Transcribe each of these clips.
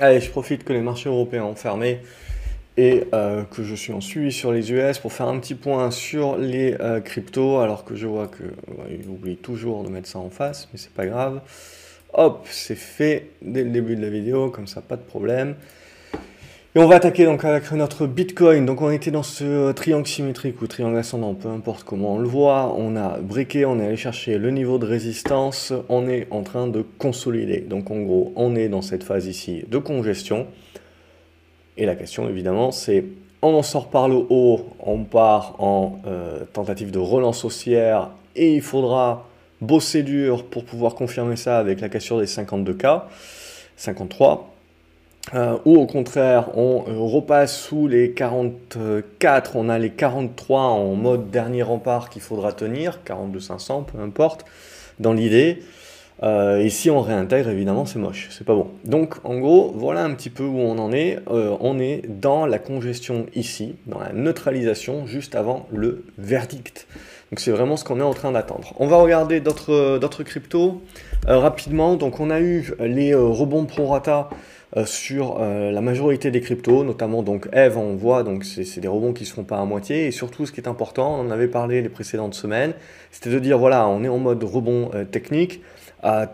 Allez, je profite que les marchés européens ont fermé et euh, que je suis en suivi sur les US pour faire un petit point sur les euh, cryptos, alors que je vois que oublie toujours de mettre ça en face, mais c'est pas grave. Hop, c'est fait dès le début de la vidéo, comme ça, pas de problème. Et on va attaquer donc avec notre Bitcoin. Donc on était dans ce triangle symétrique ou triangle ascendant, peu importe comment on le voit. On a briqué, on est allé chercher le niveau de résistance. On est en train de consolider. Donc en gros, on est dans cette phase ici de congestion. Et la question évidemment, c'est on en sort par le haut, on part en euh, tentative de relance haussière et il faudra bosser dur pour pouvoir confirmer ça avec la cassure des 52K, 53. Euh, ou au contraire, on euh, repasse sous les 44, on a les 43 en mode dernier rempart qu'il faudra tenir, 42 500, peu importe, dans l'idée. Euh, et si on réintègre, évidemment, c'est moche, c'est pas bon. Donc, en gros, voilà un petit peu où on en est. on est dans la congestion ici, dans la neutralisation, juste avant le verdict. Donc, c'est vraiment ce qu'on est en train d'attendre. On va regarder d'autres cryptos rapidement. Donc, on a eu les rebonds pro rata euh, sur euh, la majorité des cryptos, notamment donc Eve, on voit, donc c'est des rebonds qui ne se font pas à moitié. Et surtout, ce qui est important, on en avait parlé les précédentes semaines, c'était de dire voilà, on est en mode rebond euh, technique.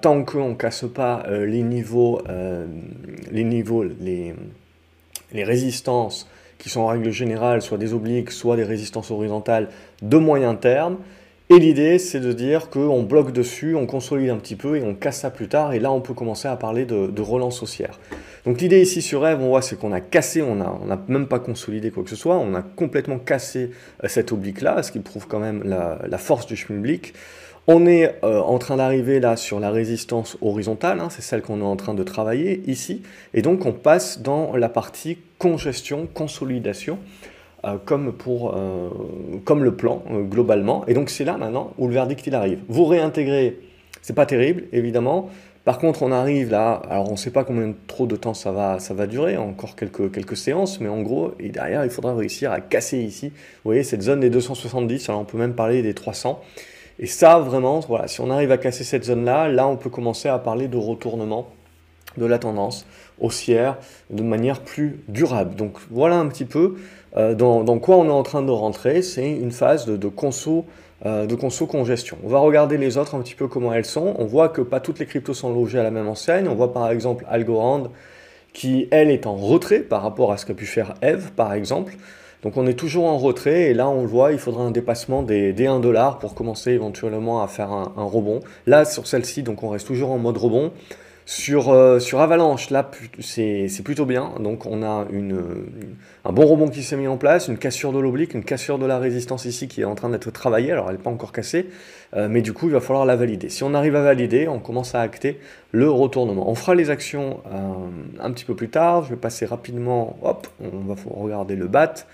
tant qu'on ne casse pas les niveaux, les, niveaux les résistances qui sont en règle générale soit des obliques, soit des résistances horizontales de moyen terme, et l'idée, c'est de dire qu'on bloque dessus, on consolide un petit peu et on casse ça plus tard. Et là, on peut commencer à parler de, relance haussière. Donc l'idée ici sur Rêve, on voit, c'est qu'on a cassé, on n'a a même pas consolidé quoi que ce soit, on a complètement cassé euh, cet oblique-là, ce qui prouve quand même la, force du Schmilblick. On est euh, en train d'arriver là sur la résistance horizontale, hein, c'est celle qu'on est en train de travailler ici. Et donc on passe dans la partie congestion, consolidation. Euh, comme, pour, euh, comme le plan euh, globalement. Et donc c'est là maintenant où le verdict il arrive. Vous réintégrez, c'est pas terrible évidemment. Par contre, on arrive là, alors on ne sait pas combien trop de temps ça va, ça va durer, encore quelques, quelques séances, mais en gros, et derrière, il faudra réussir à casser ici, vous voyez, cette zone des 270, alors on peut même parler des 300. Et ça, vraiment, voilà, si on arrive à casser cette zone-là, là, on peut commencer à parler de retournement de la tendance haussière de manière plus durable. Donc voilà un petit peu euh, dans, quoi on est en train de rentrer. C'est une phase de, de conso euh, de conso congestion. On va regarder les autres un petit peu comment elles sont. On voit que pas toutes les cryptos sont logées à la même enseigne. On voit par exemple Algorand qui, elle, est en retrait par rapport à ce qu'a pu faire Eve, par exemple. Donc on est toujours en retrait et là on le voit, il faudra un dépassement des, 1 dollar pour commencer éventuellement à faire un, un rebond. Là sur celle-ci, donc on reste toujours en mode rebond. Sur, euh, sur Avalanche, là, c'est plutôt bien. Donc, on a une, un bon rebond qui s'est mis en place, une cassure de l'oblique, une cassure de la résistance ici qui est en train d'être travaillée. Alors, elle n'est pas encore cassée, euh, mais du coup, il va falloir la valider. Si on arrive à valider, on commence à acter le retournement. On fera les actions euh, un petit peu plus tard. Je vais passer rapidement. Hop, on va regarder le BAT.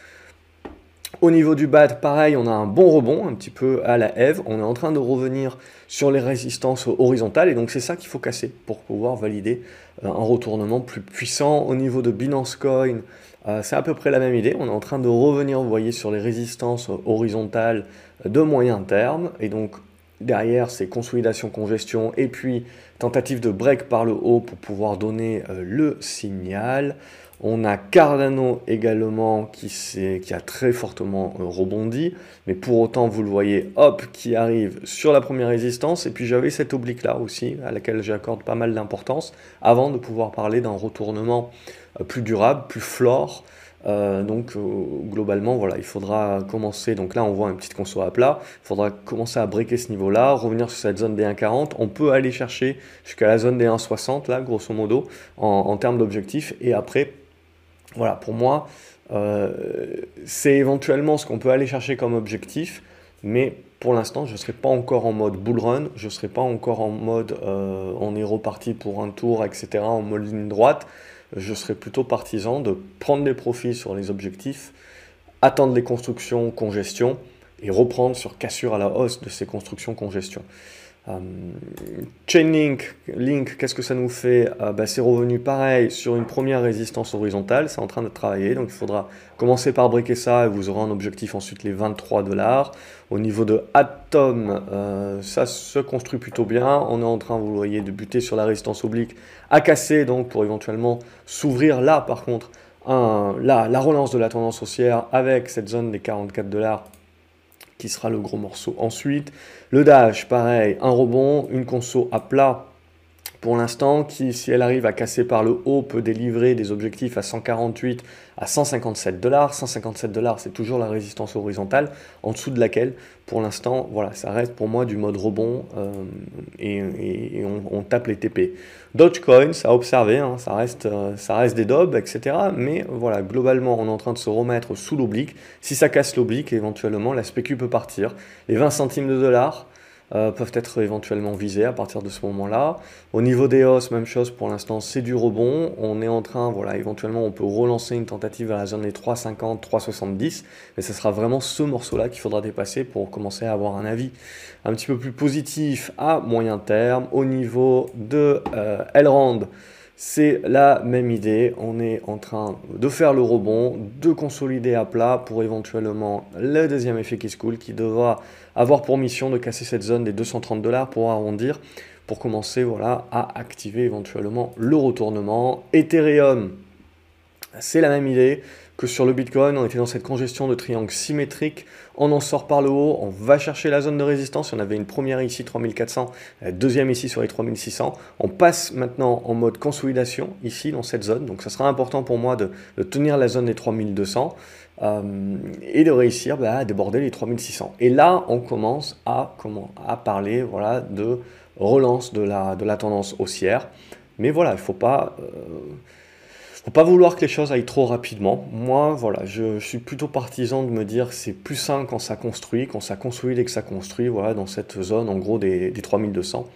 Au niveau du BAT, pareil, on a un bon rebond, un petit peu à la Eve. On est en train de revenir sur les résistances horizontales, et donc c'est ça qu'il faut casser pour pouvoir valider euh, un retournement plus puissant. Au niveau de Binance Coin, euh, c'est à peu près la même idée. On est en train de revenir, vous voyez, sur les résistances horizontales de moyen terme, et donc derrière, c'est consolidation, congestion, et puis tentative de break par le haut pour pouvoir donner euh, le signal. On a Cardano également qui, a très fortement euh, rebondi, mais pour autant, vous le voyez, hop, qui arrive sur la première résistance. Et puis j'avais cette oblique là aussi, à laquelle j'accorde pas mal d'importance, avant de pouvoir parler d'un retournement euh, plus durable, plus flore. Euh, donc globalement, voilà, il faudra commencer. Donc là, on voit une petite conso à plat. Il faudra commencer à breaker ce niveau-là, revenir sur cette zone des 1,40. On peut aller chercher jusqu'à la zone des 1,60 là, grosso modo, en termes d'objectifs. Et après, voilà, pour moi, euh, c'est éventuellement ce qu'on peut aller chercher comme objectif, mais pour l'instant, je ne serai pas encore en mode bull run, je ne serai pas encore en mode euh, on est reparti pour un tour, etc., en mode ligne droite. Je serai plutôt partisan de prendre des profits sur les objectifs, attendre les constructions, congestion, et reprendre sur cassure à la hausse de ces constructions, congestion. Euh, Chainlink, Link, qu'est-ce que ça nous fait euh, bah, C'est revenu pareil sur une première résistance horizontale, c'est en train de travailler, donc il faudra commencer par briquer ça et vous aurez un objectif ensuite les 23 dollars. Au niveau de Atom, euh, ça se construit plutôt bien, on est en train, vous voyez, de buter sur la résistance oblique à casser, donc pour éventuellement s'ouvrir là par contre, un, là, la relance de la tendance haussière avec cette zone des 44 dollars qui sera le gros morceau. Ensuite, le dash, pareil, un rebond, une conso à plat pour l'instant, qui, si elle arrive à casser par le haut, peut délivrer des objectifs à 148 à 157 dollars. 157 dollars, c'est toujours la résistance horizontale, en dessous de laquelle, pour l'instant, voilà, ça reste pour moi du mode rebond euh, et, on, tape les TP. Dogecoin, ça a observé, hein, ça, reste, euh, ça reste des dobs, etc. Mais voilà, globalement, on est en train de se remettre sous l'oblique. Si ça casse l'oblique, éventuellement, la spécu peut partir. Les 20 centimes de dollars, euh, peuvent être éventuellement visés à partir de ce moment-là. Au niveau des hausses, même chose pour l'instant, c'est du rebond. On est en train, voilà, éventuellement on peut relancer une tentative à la zone des 3,50, 3,70, mais ce sera vraiment ce morceau-là qu'il faudra dépasser pour commencer à avoir un avis un petit peu plus positif à moyen terme. Au niveau de euh, Elrond, c'est la même idée, on est en train de faire le rebond, de consolider à plat pour éventuellement le deuxième effet qui se coule qui devra avoir pour mission de casser cette zone des 230 dollars pour arrondir, pour commencer voilà, à activer éventuellement le retournement. Ethereum, c'est la même idée, sur le Bitcoin, on était dans cette congestion de triangle symétrique, on en sort par le haut, on va chercher la zone de résistance, on avait une première ici 3400, deuxième ici sur les 3600, on passe maintenant en mode consolidation ici dans cette zone, donc ça sera important pour moi de, tenir la zone des 3200 euh, et de réussir bah, à déborder les 3600. Et là, on commence à, comment, à parler voilà, de relance de la, de la tendance haussière, mais voilà, il ne faut pas... Euh, faut pas vouloir que les choses aillent trop rapidement. Moi, voilà, je, suis plutôt partisan de me dire que c'est plus simple quand ça construit, quand ça consolide et que ça construit, voilà, dans cette zone, en gros, des, 3200.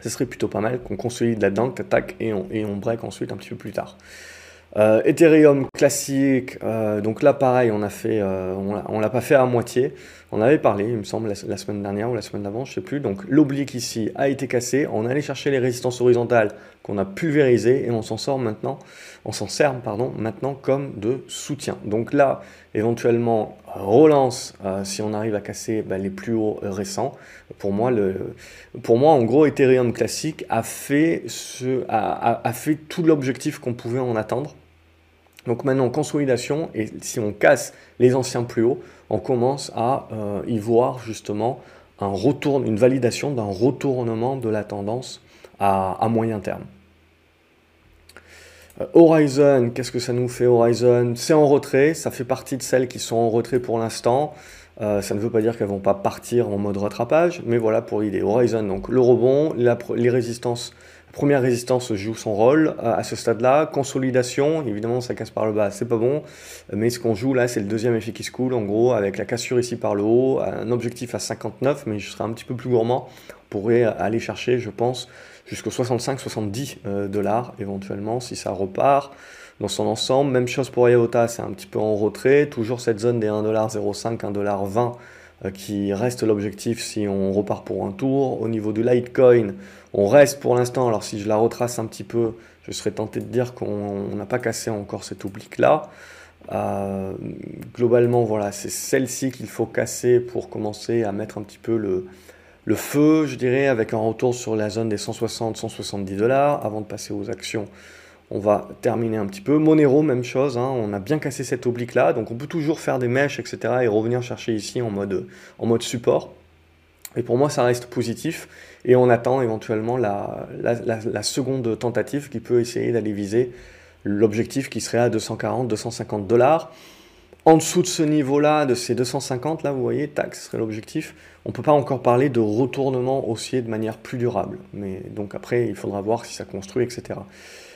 Ce serait plutôt pas mal qu'on consolide là-dedans, tac, et on, et on break ensuite un petit peu plus tard. Euh, Ethereum classique, euh, donc là pareil, on a fait, euh, on l'a pas fait à moitié. On avait parlé, il me semble, la, semaine dernière ou la semaine d'avant, je sais plus. Donc l'oblique ici a été cassé. On allait chercher les résistances horizontales qu'on a pulvérisées et on s'en sort maintenant, on s'en sert pardon maintenant comme de soutien. Donc là, éventuellement relance si on arrive à casser bah, les plus hauts récents. Pour moi, le, pour moi, en gros, Ethereum classique a fait ce, a, a fait tout l'objectif qu'on pouvait en attendre. Donc maintenant, consolidation, et si on casse les anciens plus hauts, on commence à euh, y voir justement un retour, une validation d'un retournement de la tendance à, moyen terme. Euh, Horizon, qu'est-ce que ça nous fait Horizon? C'est en retrait, ça fait partie de celles qui sont en retrait pour l'instant. Euh, ça ne veut pas dire qu'elles vont pas partir en mode rattrapage, mais voilà pour l'idée. Horizon, donc le rebond, les résistances Première résistance joue son rôle euh, à ce stade-là. Consolidation, évidemment, ça casse par le bas, c'est pas bon. Mais ce qu'on joue là, c'est le deuxième effet qui se coule, en gros, avec la cassure ici par le haut, un objectif à 59, mais je serai un petit peu plus gourmand. On pourrait aller chercher, je pense, jusqu'aux 65-70 euh, dollars éventuellement, si ça repart dans son ensemble. Même chose pour IOTA, c'est un petit peu en retrait. Toujours cette zone des 1,05$, 1,20$ euh, qui reste l'objectif si on repart pour un tour. Au niveau du Litecoin, on reste pour l'instant, alors si je la retrace un petit peu, je serais tenté de dire qu'on n'a pas cassé encore cet oblique-là. Euh, globalement, voilà, c'est celle-ci qu'il faut casser pour commencer à mettre un petit peu le, le feu, je dirais, avec un retour sur la zone des 160-170 dollars avant de passer aux actions on va terminer un petit peu. Monero, même chose, hein. on a bien cassé cette oblique là, donc on peut toujours faire des mèches, etc. et revenir chercher ici en mode, support. Et pour moi, ça reste positif. Et on attend éventuellement la, la, seconde tentative qui peut essayer d'aller viser l'objectif qui serait à 240-250 dollars. En dessous de ce niveau-là, de ces 250, là, vous voyez, tac, ce serait l'objectif. On ne peut pas encore parler de retournement haussier de manière plus durable. Mais donc après, il faudra voir si ça construit, etc.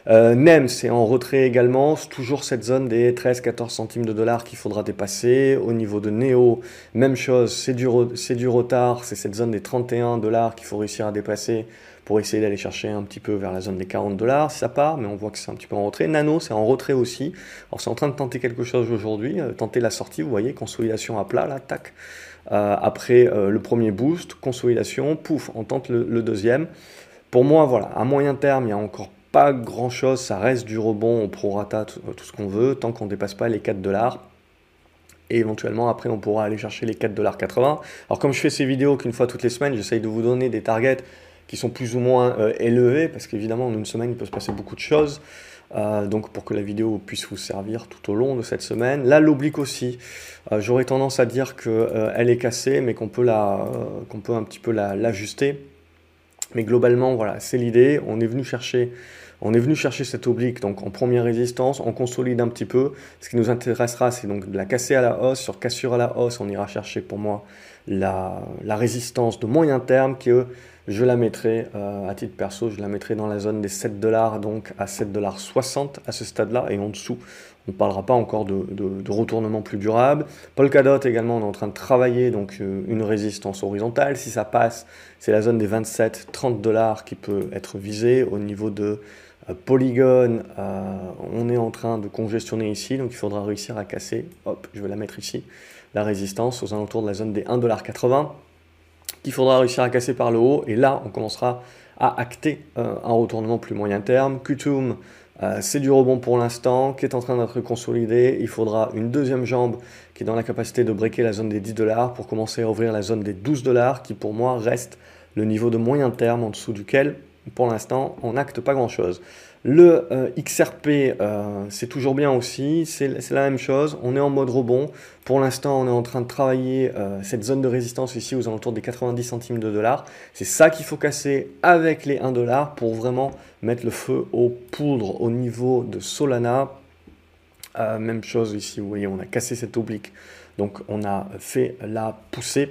Euh, NEM, c'est en retrait également, toujours cette zone des 13-14 centimes de dollars qu'il faudra dépasser. Au niveau de Neo, même chose, c'est du retard, c'est cette zone des 31 dollars qu'il faut réussir à dépasser pour essayer d'aller chercher un petit peu vers la zone des 40 dollars ça part, mais on voit que c'est un petit peu en retrait. Nano, c'est en retrait aussi. Alors c'est en train de tenter quelque chose aujourd'hui, euh, tenter la sortie, vous voyez, consolidation à plat, là, tac. Euh, après euh, le premier boost, consolidation, pouf, on tente le, deuxième. Pour moi, voilà, à moyen terme, il n'y a encore pas grand chose, ça reste du rebond, on prorata tout, tout ce qu'on veut, tant qu'on ne dépasse pas les 4 dollars et éventuellement après on pourra aller chercher les 4,80$. Alors comme je fais ces vidéos qu'une fois toutes les semaines, j'essaye de vous donner des targets qui sont plus ou moins euh, élevés, parce qu'évidemment en une semaine il peut se passer beaucoup de choses. Euh, donc pour que la vidéo puisse vous servir tout au long de cette semaine. Là, l'oblique aussi, euh, j'aurais tendance à dire qu'elle est cassée, mais qu'on peut, la, qu'on peut un petit peu l'ajuster. mais globalement, voilà, c'est l'idée. On est venu chercher on est venu chercher cette oblique donc en première résistance, on consolide un petit peu. Ce qui nous intéressera, c'est donc de la casser à la hausse. Sur cassure à la hausse, on ira chercher pour moi la, résistance de moyen terme qui, je la mettrai euh, à titre perso, je la mettrai dans la zone des 7 dollars, donc à 7 dollars 60 à ce stade-là, et en dessous, on ne parlera pas encore de, retournement plus durable. Polkadot également, on est en train de travailler donc euh, une résistance horizontale. Si ça passe, c'est la zone des 27-30 dollars qui peut être visée au niveau de euh, Polygon, euh, on est en train de congestionner ici, donc il faudra réussir à casser, hop, je vais la mettre ici, la résistance aux alentours de la zone des 1,80$, qu'il faudra réussir à casser par le haut, et là, on commencera à acter euh, un retournement plus moyen terme. Qtum, c'est du rebond pour l'instant, qui est en train d'être consolidé. Il faudra une deuxième jambe qui est dans la capacité de breaker la zone des 10 dollars pour commencer à ouvrir la zone des 12 dollars, qui pour moi reste le niveau de moyen terme en dessous duquel pour l'instant, on n'acte pas grand-chose. Le euh, XRP, euh, c'est toujours bien aussi, c'est la même chose, on est en mode rebond. Pour l'instant, on est en train de travailler euh, cette zone de résistance ici aux alentours des 90 centimes de dollars. C'est ça qu'il faut casser avec les 1 dollar pour vraiment mettre le feu aux poudres au niveau de Solana. même chose ici, vous voyez, on a cassé cette oblique. Donc on a fait la poussée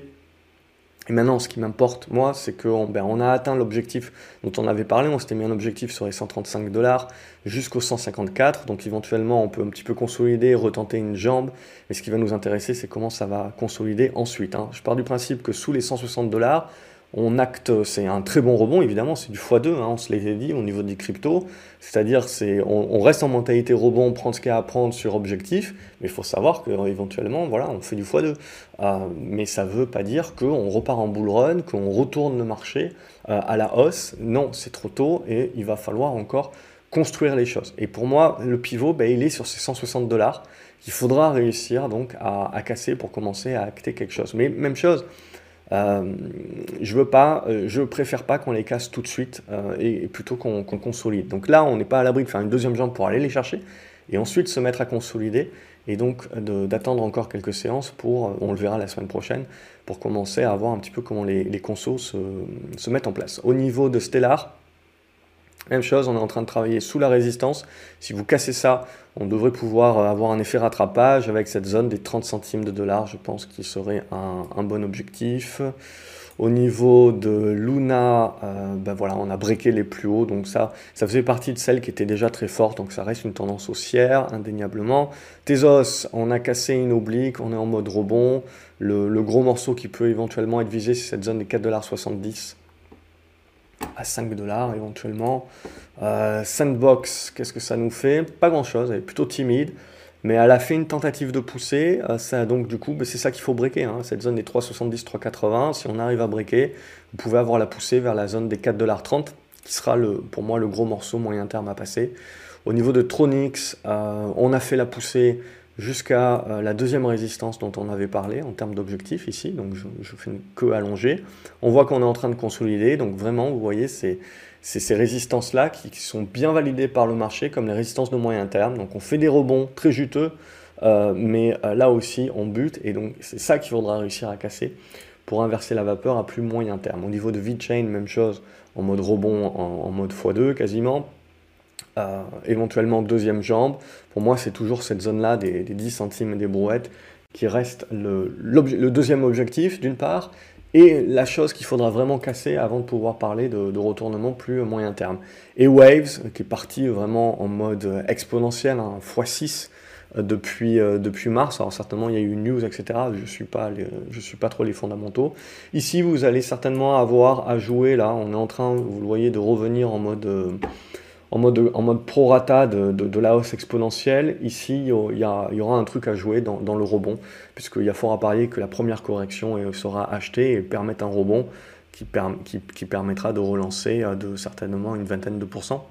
et maintenant, ce qui m'importe, moi, c'est qu'on ben, a atteint l'objectif dont on avait parlé. On s'était mis un objectif sur les 135 dollars jusqu'aux 154. Donc, éventuellement, on peut un petit peu consolider, retenter une jambe. Mais ce qui va nous intéresser, c'est comment ça va consolider ensuite. Hein. Je pars du principe que sous les 160 dollars, on acte, c'est un très bon rebond, évidemment, c'est du x2, hein, on se l'était dit au niveau des cryptos, c'est-à-dire c'est, on, reste en mentalité rebond, on prend ce qu'il y a à prendre sur objectif, mais il faut savoir qu'éventuellement, voilà, on fait du x2. Euh, mais ça ne veut pas dire qu'on repart en bull run, qu'on retourne le marché euh, à la hausse, non, c'est trop tôt et il va falloir encore construire les choses. Et pour moi, le pivot, ben, il est sur ces 160 dollars qu'il faudra réussir donc à casser pour commencer à acter quelque chose. Mais même chose, euh, je veux pas, euh, je préfère pas qu'on les casse tout de suite euh, et, plutôt qu'on consolide. Donc là, on n'est pas à l'abri de faire une deuxième jambe pour aller les chercher et ensuite se mettre à consolider et donc d'attendre encore quelques séances pour, on le verra la semaine prochaine, pour commencer à voir un petit peu comment les, les consos se, se mettent en place. Au niveau de Stellar, même chose, on est en train de travailler sous la résistance. Si vous cassez ça, on devrait pouvoir avoir un effet rattrapage avec cette zone des 30 centimes de dollars, je pense qu'il serait un, bon objectif. Au niveau de Luna, euh, ben voilà, on a breaké les plus hauts, donc ça, ça faisait partie de celles qui étaient déjà très fortes, donc ça reste une tendance haussière, indéniablement. Tezos, on a cassé une oblique, on est en mode rebond. Le, le gros morceau qui peut éventuellement être visé, c'est cette zone des 4,70$ à 5 dollars éventuellement. Euh, Sandbox, qu'est-ce que ça nous fait? Pas grand-chose, elle est plutôt timide, mais elle a fait une tentative de pousser. Euh, ça, donc du coup, bah, c'est ça qu'il faut breaker, hein. cette zone des 3,70-3,80. Si on arrive à breaker, vous pouvez avoir la poussée vers la zone des 4,30$, qui sera le, pour moi le gros morceau moyen terme à passer. Au niveau de Tronix, euh, on a fait la poussée jusqu'à euh, la deuxième résistance dont on avait parlé en termes d'objectif ici, donc je, fais une queue allongée. On voit qu'on est en train de consolider, donc vraiment, vous voyez, c'est ces résistances-là qui, sont bien validées par le marché comme les résistances de moyen terme. Donc on fait des rebonds très juteux, euh, mais euh, là aussi on bute, et donc c'est ça qu'il faudra réussir à casser pour inverser la vapeur à plus moyen terme. Au niveau de V-Chain, même chose, en mode rebond, en mode x2 quasiment. Euh, éventuellement deuxième jambe. Pour moi, c'est toujours cette zone-là des, 10 centimes des brouettes qui reste le, deuxième objectif, d'une part, et la chose qu'il faudra vraiment casser avant de pouvoir parler de, retournement plus moyen terme. Et Waves, qui est parti vraiment en mode exponentiel, hein, x6, depuis, depuis mars. Alors certainement il y a eu news, etc. Je suis, pas je suis pas trop les fondamentaux. Ici vous allez certainement avoir à jouer, là on est en train, vous le voyez, de revenir en mode en mode, en mode prorata de, la hausse exponentielle, ici, il y, aura un truc à jouer dans, le rebond, puisqu'il y a fort à parier que la première correction sera achetée et permettre un rebond qui, permettra de relancer euh, certainement une vingtaine de pourcents.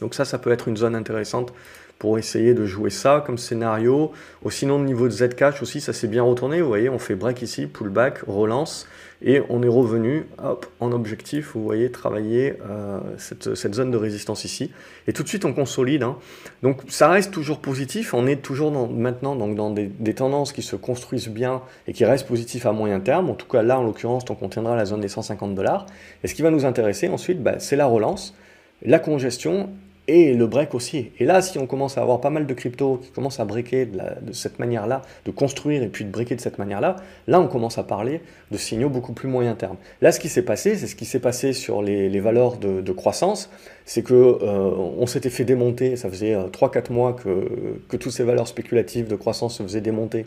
Donc ça, ça peut être une zone intéressante pour essayer de jouer ça comme scénario. Au sinon, au niveau de Zcash aussi, ça s'est bien retourné. Vous voyez, on fait break ici, pullback, relance, et on est revenu hop, en objectif. Vous voyez, travailler euh, cette, zone de résistance ici. Et tout de suite, on consolide. Hein. Donc, ça reste toujours positif. On est toujours maintenant donc, dans des, tendances qui se construisent bien et qui restent positifs à moyen terme. En tout cas, là, en l'occurrence, on contiendra la zone des 150 dollars. Et ce qui va nous intéresser ensuite, bah, c'est la relance, la congestion et le break aussi. Et là, si on commence à avoir pas mal de cryptos qui commencent à breaker de, cette manière-là, de construire et puis de breaker de cette manière-là, là, on commence à parler de signaux beaucoup plus moyen terme. Là, ce qui s'est passé, c'est ce qui s'est passé sur les, valeurs de, croissance, c'est que euh, on s'était fait démonter, ça faisait 3-4 euh, mois que, que toutes ces valeurs spéculatives de croissance se faisaient démonter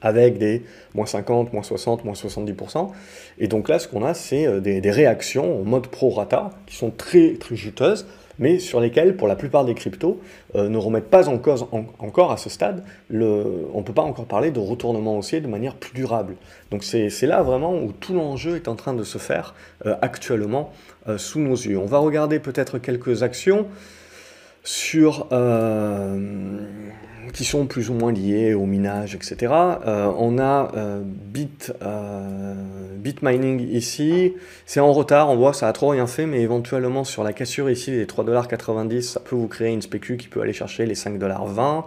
avec des moins 50, moins 60, moins 70%. Et donc là, ce qu'on a, c'est euh, des, des, réactions en mode pro-rata qui sont très, très juteuses mais sur lesquels, pour la plupart des cryptos, euh, ne remettent pas en cause encore à ce stade, on ne peut pas encore parler de retournement haussier de manière plus durable. Donc c'est là vraiment où tout l'enjeu est en train de se faire euh, actuellement euh, sous nos yeux. On va regarder peut-être quelques actions sur qui sont plus ou moins liés au minage, etc. Euh, on a euh, Bit, euh, Bit Mining ici, c'est en retard, on voit ça a trop rien fait, mais éventuellement sur la cassure ici des 3,90$, ça peut vous créer une spécu qui peut aller chercher les 5,20$.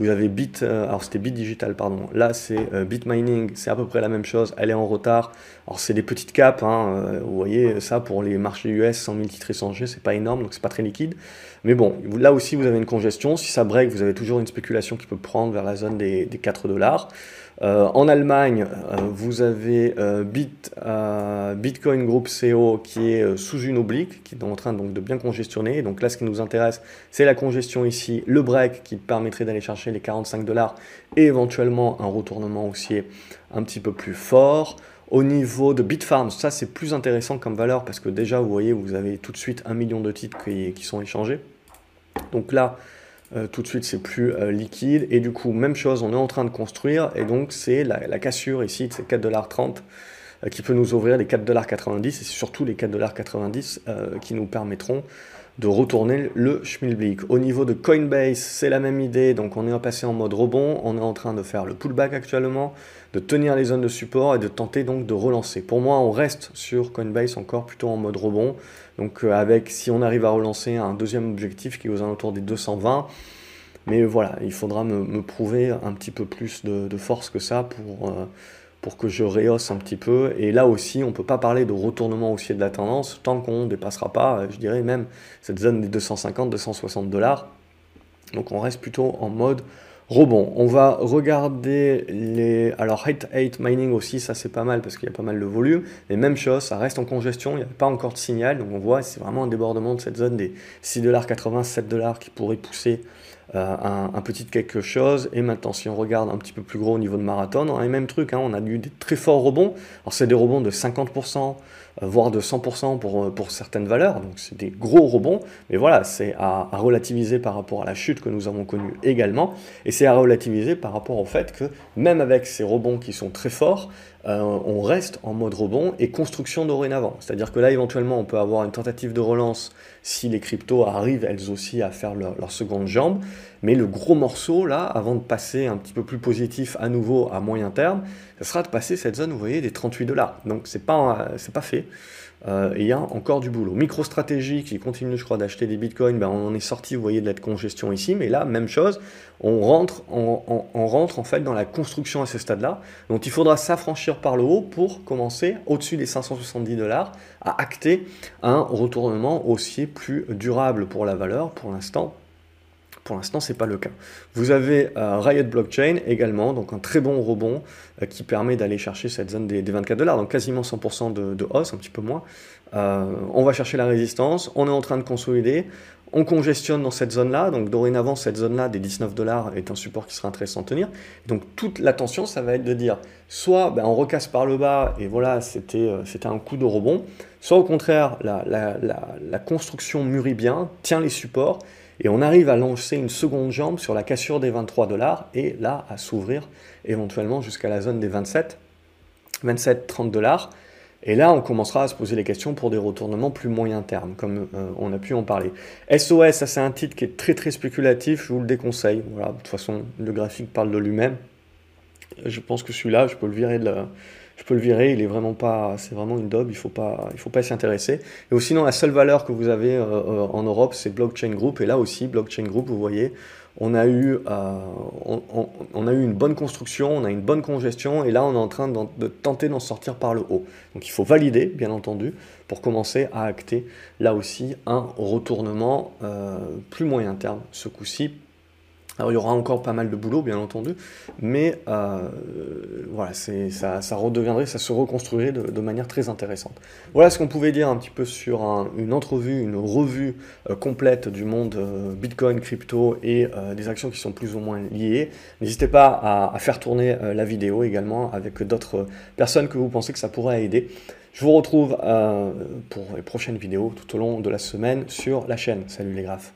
Vous avez Bit, alors c'était Bit Digital, pardon, là c'est Bit Mining, c'est à peu près la même chose, elle est en retard. Alors c'est des petites caps, hein, vous voyez ça pour les marchés US, 100 000 titres échangés, c'est pas énorme, donc c'est pas très liquide. Mais bon, là aussi vous avez une congestion, si ça break, vous avez toujours une spéculation qui peut prendre vers la zone des, 4 dollars. Euh, en Allemagne, euh, vous avez euh, Bit, Bitcoin Group CO qui est sous une oblique, qui est en train donc, de bien congestionner. Donc là, ce qui nous intéresse, c'est la congestion ici, le break qui permettrait d'aller chercher les 45 dollars et éventuellement un retournement haussier un petit peu plus fort. Au niveau de Bitfarms, ça c'est plus intéressant comme valeur parce que déjà, vous voyez, vous avez tout de suite un million de titres qui, qui sont échangés. Donc là, euh, tout de suite c'est plus euh, liquide. Et du coup même chose on est en train de construire. Et donc c'est la, cassure ici de ces 4,30$ euh, qui peut nous ouvrir les 4,90$ et surtout les 4,90$ qui nous permettront de retourner le schmilblick. Au niveau de Coinbase, c'est la même idée, donc on est passé en mode rebond, on est en train de faire le pullback actuellement, de tenir les zones de support et de tenter donc de relancer. Pour moi, on reste sur Coinbase encore plutôt en mode rebond, donc euh, avec, si on arrive à relancer un deuxième objectif qui est aux alentours des 220, mais voilà, il faudra me, prouver un petit peu plus de, force que ça pour... Euh, pour que je rehausse un petit peu. Et là aussi, on ne peut pas parler de retournement haussier de la tendance tant qu'on ne dépassera pas, je dirais même, cette zone des 250-260 dollars. Donc on reste plutôt en mode rebond. On va regarder les... Alors Hate 8 Mining aussi, ça c'est pas mal parce qu'il y a pas mal de volume. Mais même chose, ça reste en congestion, il n'y a pas encore de signal. Donc on voit, c'est vraiment un débordement de cette zone des 6,80$, 7$ qui pourrait pousser euh, un, petit quelque chose. Et maintenant, si on regarde un petit peu plus gros au niveau de marathon, on a les mêmes trucs. Hein. on a eu des très forts rebonds. Alors, c'est des rebonds de 50%, euh, voire de 100% pour, euh, pour certaines valeurs. Donc, c'est des gros rebonds. Mais voilà, c'est à, à, relativiser par rapport à la chute que nous avons connue également. Et c'est à relativiser par rapport au fait que même avec ces rebonds qui sont très forts, euh, on reste en mode rebond et construction dorénavant. C'est-à-dire que là, éventuellement, on peut avoir une tentative de relance si les cryptos arrivent elles aussi à faire leur, seconde jambe. Mais le gros morceau, là, avant de passer un petit peu plus positif à nouveau à moyen terme, ce sera de passer cette zone, vous voyez, des 38 dollars. Donc, c'est pas, c'est pas fait. Euh, il y a encore du boulot. MicroStratégie qui continue, je crois, d'acheter des bitcoins, ben, on en est sorti, vous voyez, de la congestion ici, mais là, même chose, on rentre, on, rentre en fait dans la construction à ce stade-là. Donc il faudra s'affranchir par le haut pour commencer au-dessus des 570 dollars à acter un retournement haussier plus durable pour la valeur. Pour l'instant, pour l'instant, ce n'est pas le cas. Vous avez euh, Riot Blockchain également, donc un très bon rebond euh, qui permet d'aller chercher cette zone des, 24 dollars, donc quasiment 100% de, hausse, un petit peu moins. Euh, on va chercher la résistance, on est en train de consolider, on congestionne dans cette zone-là, donc dorénavant cette zone-là des 19 dollars est un support qui sera intéressant à tenir. Donc toute l'attention, ça va être de dire, soit ben, on recasse par le bas et voilà, c'était un coup de rebond, soit au contraire, la, construction mûrit bien, tient les supports, et on arrive à lancer une seconde jambe sur la cassure des 23 dollars, et là à s'ouvrir éventuellement jusqu'à la zone des 27, 27-30 dollars. Et là, on commencera à se poser les questions pour des retournements plus moyen terme, comme euh, on a pu en parler. SOS, ça c'est un titre qui est très très spéculatif, je vous le déconseille. Voilà, de toute façon, le graphique parle de lui-même. Je pense que celui-là, je peux le virer de la... Je peux le virer, il est vraiment pas, c'est vraiment une daube, il faut pas, il faut pas s'y intéresser. Et sinon, la seule valeur que vous avez euh, euh, en Europe, c'est Blockchain Group. Et là aussi, Blockchain Group, vous voyez, on a, eu, euh, on, a eu une bonne construction, on a une bonne congestion, et là on est en train de, tenter d'en sortir par le haut. Donc il faut valider, bien entendu, pour commencer à acter là aussi un retournement plus moyen terme, ce coup-ci, alors il y aura encore pas mal de boulot, bien entendu, mais euh, voilà, ça, redeviendrait, ça se reconstruirait de, manière très intéressante. Voilà ce qu'on pouvait dire un petit peu sur une entrevue, une revue euh, complète du monde euh, Bitcoin, crypto et des actions qui sont plus ou moins liées. N'hésitez pas à, faire tourner la vidéo également avec d'autres personnes que vous pensez que ça pourrait aider. Je vous retrouve pour les prochaines vidéos tout au long de la semaine sur la chaîne. Salut les graphes